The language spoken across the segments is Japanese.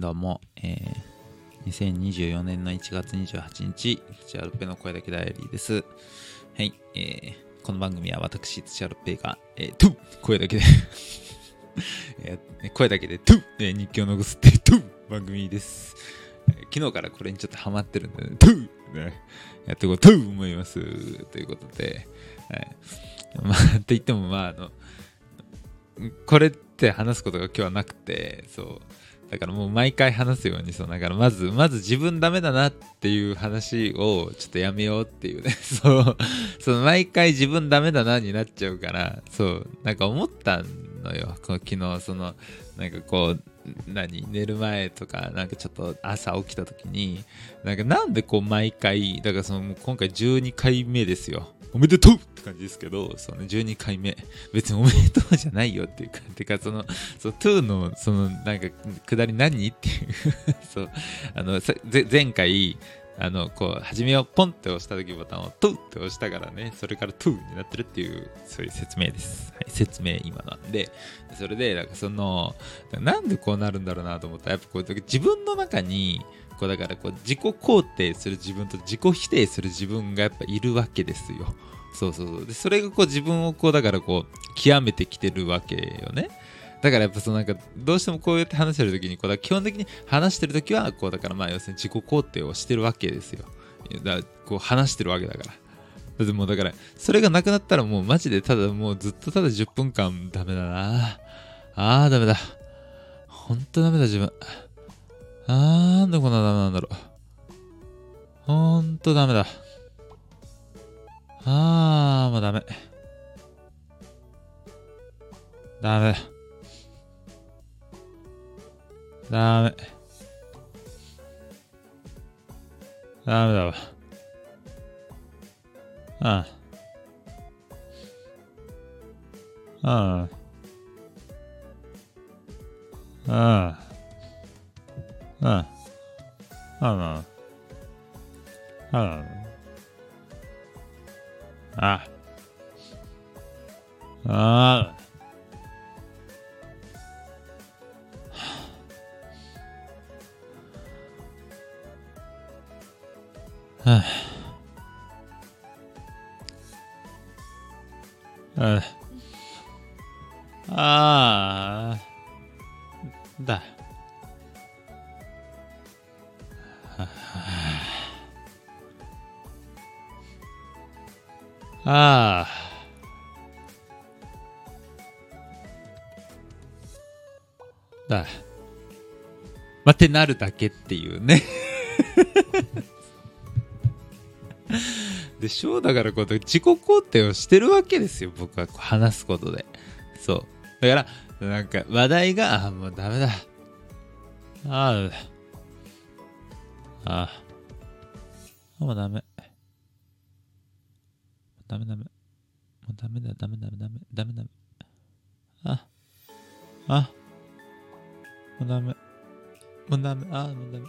どうも、えー、2024年の1月28日、チャルペの声だけダイアリーです。はい、えー、この番組は私、チャルペが、えー、トゥ声だけで えー声だけでトゥえー日記を残すっていうトゥ番組です。えー昨日からこれにちょっとハマってるんで、トゥね、やっていこうと思います。ということで、はい。まあ、って言っても、まあ、あの、これって話すことが今日はなくて、そう。だからもう毎回話すように、そう、だからまず、まず自分ダメだなっていう話をちょっとやめようっていうね、そう、その毎回自分ダメだなになっちゃうから、そう、なんか思ったのよ、この昨日、その、なんかこう、何？寝る前とかなんかちょっと朝起きた時になんかなんでこう毎回だからそのもう今回12回目ですよ。おめでとうって感じですけどその12回目。別におめでとうじゃないよっていうかてかそのその two のそのなんかくだり何？っていう。そう。あの前回あのこう始めようポンって押した時ボタンをトゥって押したからねそれから two になってるっていうそういう説明です、はい、説明今なんでそれでなんかそのなんでこうなるんだろうなと思ったらやっぱこう自分の中にこうだからこう自己肯定する自分と自己否定する自分がやっぱいるわけですよ。そうそうそう。でそれがこう自分をこうだからこう極めてきてるわけよね。だからやっぱそのなんかどうしてもこうやって話してる時にこうだ基本的に話してる時はこうだからまあ要するに自己肯定をしてるわけですよ。だこう話してるわけ。だからだってもうだからそれがなくなったらもうマジでただもうずっとただ10分間ダメだな。あーダメだ。ほんとダメだ自分。あーなんでこんなダメなんだろう。ほんとダメだ。あーもうダメ。ダメ。だダメ，ダメだわ。啊，啊，啊，啊，啊，啊，啊。はああああだ。ああだ。まってなるだけっていうね。でしょうだからこう自己肯定をしてるわけですよ。僕はこう話すことで。そう。だからなんか話題があもうダメだ。ああああもうダメ。ダメダメ。もうダメだダメダメ。ダメダメ。ダメああもうダメ。もうダメ。あもうダメ。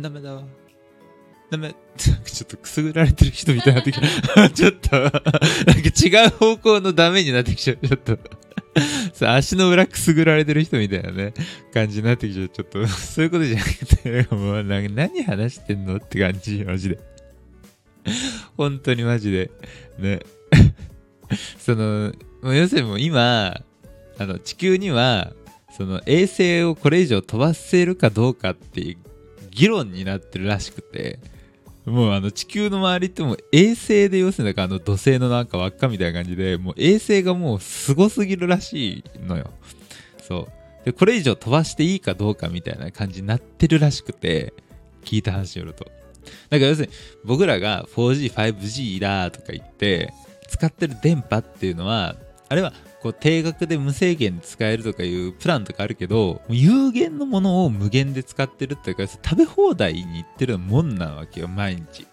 ダメだわ。ダメ。ちょっとくすぐられてる人みたいになってきた。ちょっと、なんか違う方向のダメになってきちゃう。ちょっと。さ足の裏くすぐられてる人みたいなね、感じになってきちゃう。ちょっと、そういうことじゃなくて、もうな何話してんのって感じ、マジで。本当にマジで。ね。その、要するにもう今、あの、地球には、その衛星をこれ以上飛ばせるかどうかっていう議論になってるらしくて、もうあの地球の周りってもう衛星で要するになんかあの土星のなんか輪っかみたいな感じで、もう衛星がもうすごすぎるらしいのよ。そう。で、これ以上飛ばしていいかどうかみたいな感じになってるらしくて、聞いた話によると。だから要するに僕らが 4G、5G だとか言って、使ってる電波っていうのは、あれはこう定額で無制限使えるとかいうプランとかあるけど、有限のものを無限で使ってるっていうか、食べ放題に行ってるもんなわけよ、毎日。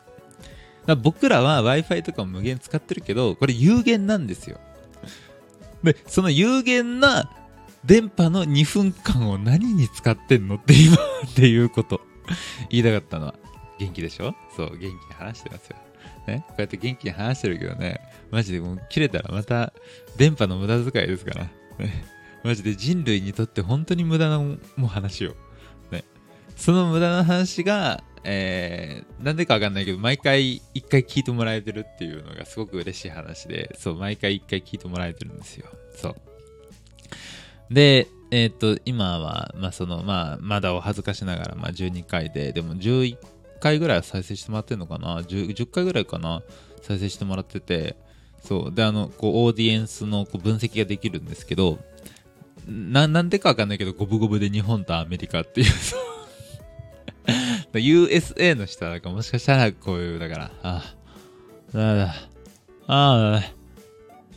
ら僕らは Wi-Fi とかも無限使ってるけど、これ有限なんですよ。で、その有限な電波の2分間を何に使ってんのって今っていうこと。言いたかったのは。元気でしょそう、元気に話してますよ。ね、こうやって元気に話してるけどね、マジでもう切れたらまた電波の無駄遣いですから。ね、マジで人類にとって本当に無駄なもう話よ。ね。その無駄な話が、えー、なんでかわかんないけど、毎回一回聞いてもらえてるっていうのがすごく嬉しい話で、そう、毎回一回聞いてもらえてるんですよ。そう。で、えっ、と、今は、まあ、その、まあ、まだお恥ずかしながら、まあ、12回で、でも11回ぐらい再生してもらってるのかな？10, 10回ぐらいかな？再生してもらってて、そう。で、あの、こう、オーディエンスのこう分析ができるんですけど、な、なんでかわかんないけど、五分五分で日本とアメリカっていう、USA の人は、なんかもしかしたらこういう、だから、ああ、だだ、ああ、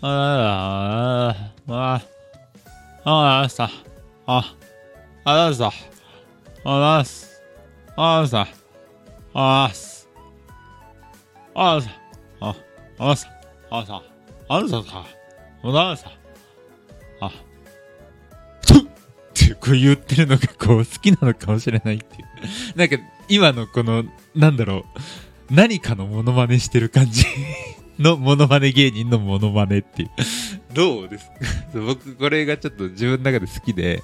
ああ、ああ、ああ、あさ、あ、あださ、あだす、あさ、あす、あさ、あ、あさ、あさ、あささ、あださ、あ、ってこう言ってるのがこう好きなのかもしれないっていう。なんか今のこの、なんだろう、何かのモノマネしてる感じのモノマネ芸人のモノマネっていう。どうですか僕これがちょっと自分の中で好きで、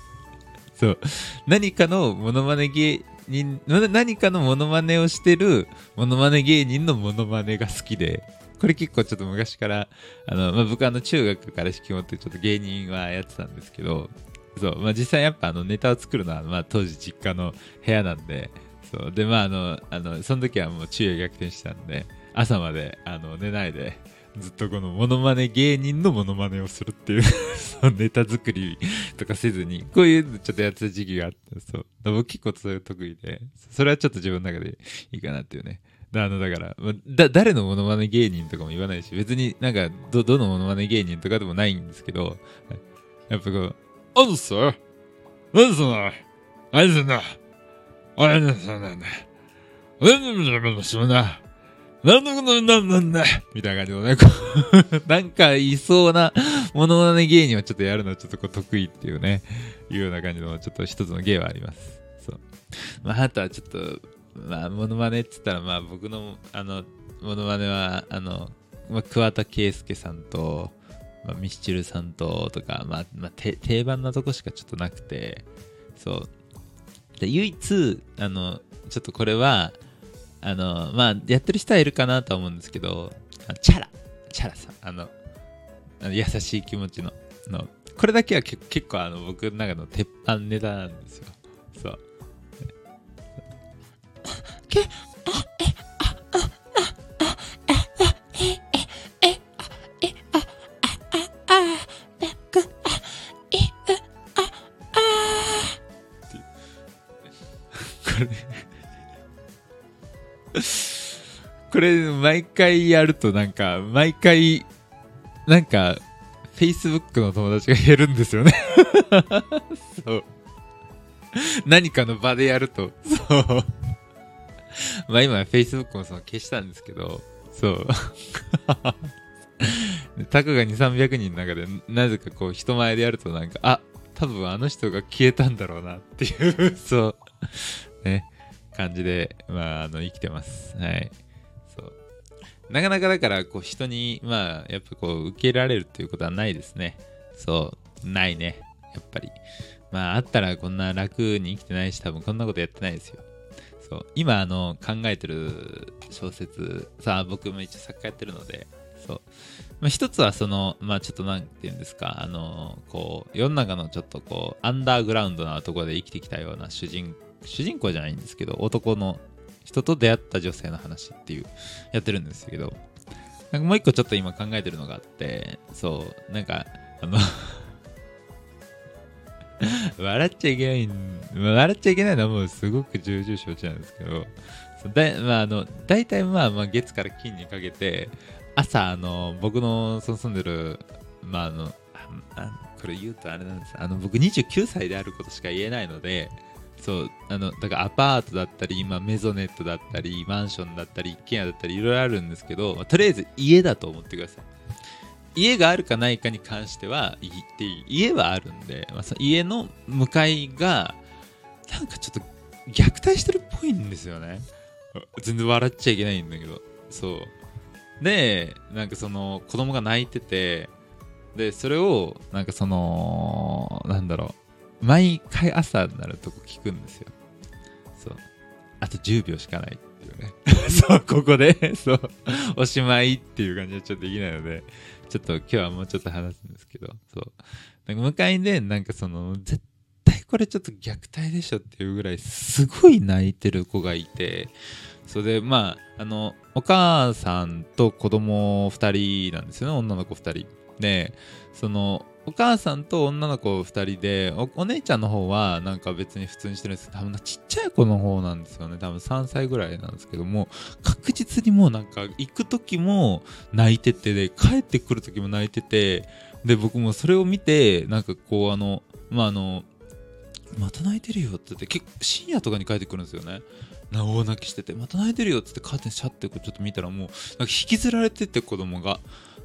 そう、何かのモノマネ芸人、何かのモノマネをしてるモノマネ芸人のモノマネが好きで、これ結構ちょっと昔から、あの、まあ、僕あの中学から式持ってちょっと芸人はやってたんですけど、そう、まあ、実際やっぱあのネタを作るのは、まあ、当時実家の部屋なんで、そう、で、まああの、あの、その時はもう昼夜逆転したんで、朝まであの寝ないで、ずっとこのモノマネ芸人のモノマネをするっていう ネタ作りとかせずに、こういうのちょっとやってた時期があって、そう。僕結構それ得意で、それはちょっと自分の中でいいかなっていうね。あの、だから、だ、誰のモノマネ芸人とかも言わないし、別になんか、ど、どのモノマネ芸人とかでもないんですけど、やっぱこう、あのさ、なんその、あいつな、あれな、そうなんだ。なんでもしゃべるのしもな。なんだこのななんだなんだみたいな感じのね、なんかいそうなものまね芸人をちょっとやるのはちょっとこう得意っていうね、いうような感じのちょっと一つの芸はあります。そう。まあ、あとはちょっと、まあ、モノマネって言ったら、まあ僕の、あの、モノマネは、あの、まあ、桑田佳祐さんと、まあ、ミスチルさんと、とか、まあ、まあ、定番なとこしかちょっとなくて、そう。で唯一、あの、ちょっとこれは、あの、まあ、やってる人はいるかなと思うんですけど、チャラ、チャラさん、あの、あの優しい気持ちの、の、これだけは結構あの僕の中の鉄板ネタなんですよ。そう。毎回やるとなんか、毎回、なんか、Facebook の友達が減るんですよね そう。何かの場でやると、そう。まあ今 Facebook もその消したんですけど、そう。タカが2、300人の中で、なぜかこう人前でやるとなんか、あ、多分あの人が消えたんだろうなっていうそう。ね。感じで、まあ、あの、生きてます。はい。なかなかだから、こう、人に、まあ、やっぱこう、受け入れられるっていうことはないですね。そう。ないね。やっぱり。まあ、あったらこんな楽に生きてないし、多分こんなことやってないですよ。そう。今、あの、考えてる小説、さあ、僕も一応作家やってるので、そう。まあ、一つはその、まあちょっとなんて言うんですか、あの、こう、世の中のちょっとこう、アンダーグラウンドなところで生きてきたような主人主人公じゃないんですけど、男の人と出会った女性の話っていう、やってるんですけど、なんかもう一個ちょっと今考えてるのがあって、そう、なんか、あの 笑っちゃいけない、笑っちゃいけないのはもうすごく重々承知なんですけど、だまあ、あの大体まあまあ月から金にかけて、朝、あの、僕のその住んでる、まああの、これ言うとあれなんです。あの、僕29歳であることしか言えないので、そうあのだからアパートだったり今メゾネットだったりマンションだったり一軒家だったりいろいろあるんですけど、ま、とりあえず家だと思ってください。家があるかないかに関しては言っていい。家はあるんで、まあ、その家の向かいがなんかちょっと虐待してるっぽいんですよね。全然笑っちゃいけないんだけど。そう。でなんかその子供が泣いててでそれをなんかそのなんだろう。毎回朝になるとこ聞くんですよ。あと10秒しかないっていうね。そうここで そうおしまいっていう感じはちょっとできないのでちょっと今日はもうちょっと話すんですけどそう。なんか向かいでなんかその絶対これちょっと虐待でしょっていうぐらいすごい泣いてる子がいてそれでまああのお母さんと子供2人なんですよね女の子2人。でそのお母さんと女の子2人でお姉ちゃんの方はなんか別に普通にしてるんですけど多分ちっちゃい子の方なんですよね。多分3歳ぐらいなんですけども確実にもうなんか行く時も泣いててで帰ってくる時も泣いててで僕もそれを見てなんかこうあのまああのまた泣いてるよって言って結構深夜とかに帰ってくるんですよね。な大泣きしててまた泣いてるよって言ってカーテンシャッてちょっと見たらもうなんか引きずられてて子供が。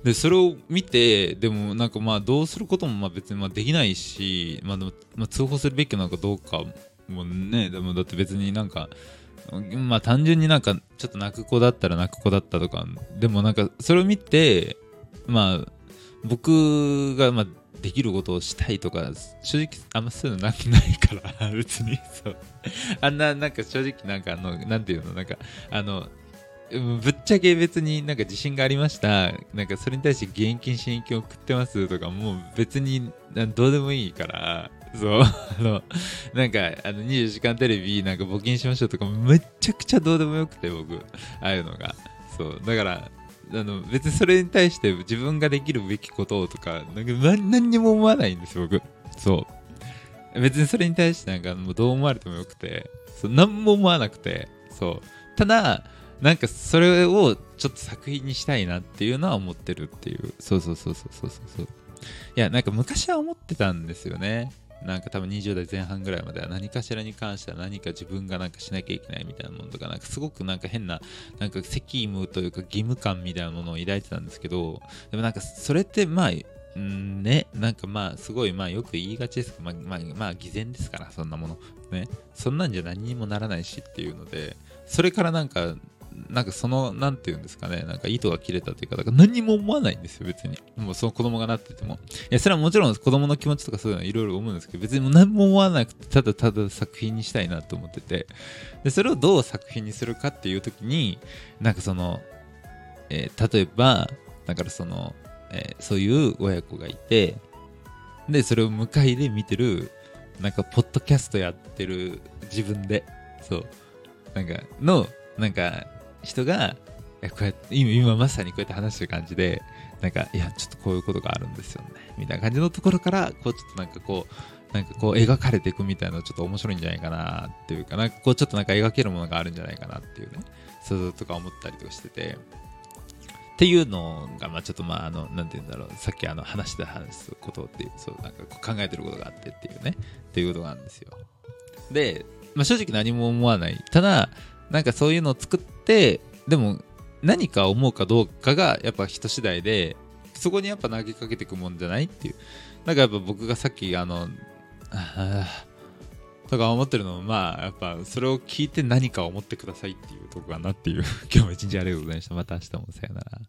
でそれを見てでもなんかまあどうすることもまあ別にまあできないし、まあ、でもまあ通報するべきなのかどうかもねでもだって別になんかまあ単純になんかちょっと泣く子だったら泣く子だったとかでもなんかそれを見てまあ僕がまあできることをしたいとか正直あんまそういうのなないから別にそう。あんななんか正直なんかあのなんていうのなんかあのぶっちゃけ別になんか自信がありました。なんかそれに対して現金支援金送ってますとかもう別にどうでもいいから。そう。あのなんかあの24時間テレビなんか募金しましょうとかめちゃくちゃどうでもよくて僕。ああいうのが。そう。だからあの別にそれに対して自分ができるべきこととかなんか何にも思わないんです僕。そう。別にそれに対してなんかもうどう思われてもよくて。そう。何も思わなくて。そう。ただなんかそれをちょっと作品にしたいなっていうのは思ってるっていうそうそうそうそうそうそういやなんか昔は思ってたんですよねなんか多分20代前半ぐらいまでは何かしらに関しては何か自分がなんかしなきゃいけないみたいなものとか、なんかすごくなんか変な、なんか責務というか義務感みたいなものを抱いてたんですけど、でもなんかそれってまあ、んね、なんかまあすごいまあよく言いがちですけど、まあ、まあ、まあ偽善ですから、そんなもの。ね。そんなんじゃ何にもならないしっていうので、それからなんかなんかその、なんていうんですかね、なんか糸が切れたというか、だから何も思わないんですよ、別に。もうその子供がなってても。いや、それはもちろん子供の気持ちとかそういうのはいろいろ思うんですけど、別にも何も思わなくて、ただただ作品にしたいなと思ってて。で、それをどう作品にするかっていう時に、なんかその、えー、例えば、だからその、えー、そういう親子がいて、で、それを向かいで見てる、なんか、ポッドキャストやってる自分で、そう、なんか、の、なんか、人がこうやって今今まさにこうやって話してる感じでなんかいやちょっとこういうことがあるんですよね。みたいな感じのところからこうちょっとなんかこうなんかこう描かれていくみたいなのちょっと面白いんじゃないかなっていうかなんかこうちょっとなんか描けるものがあるんじゃないかなっていうね。そうとか思ったりとかしてて。っていうのが、まあちょっとまああの、なんて言うんだろう、さっきあの話して話すことっていう、そう、なんか考えてることがあってっていうね、っていうことなんですよ。で、まあ正直何も思わない。ただ、なんかそういうのを作ってでも何か思うかどうかがやっぱ人次第でそこにやっぱ投げかけていくもんじゃないっていう。なんかやっぱ僕がさっきあのあとか思ってるのもまあやっぱそれを聞いて何か思ってくださいっていうとこかなっていう。今日も一日ありがとうございました。また明日も。さよなら。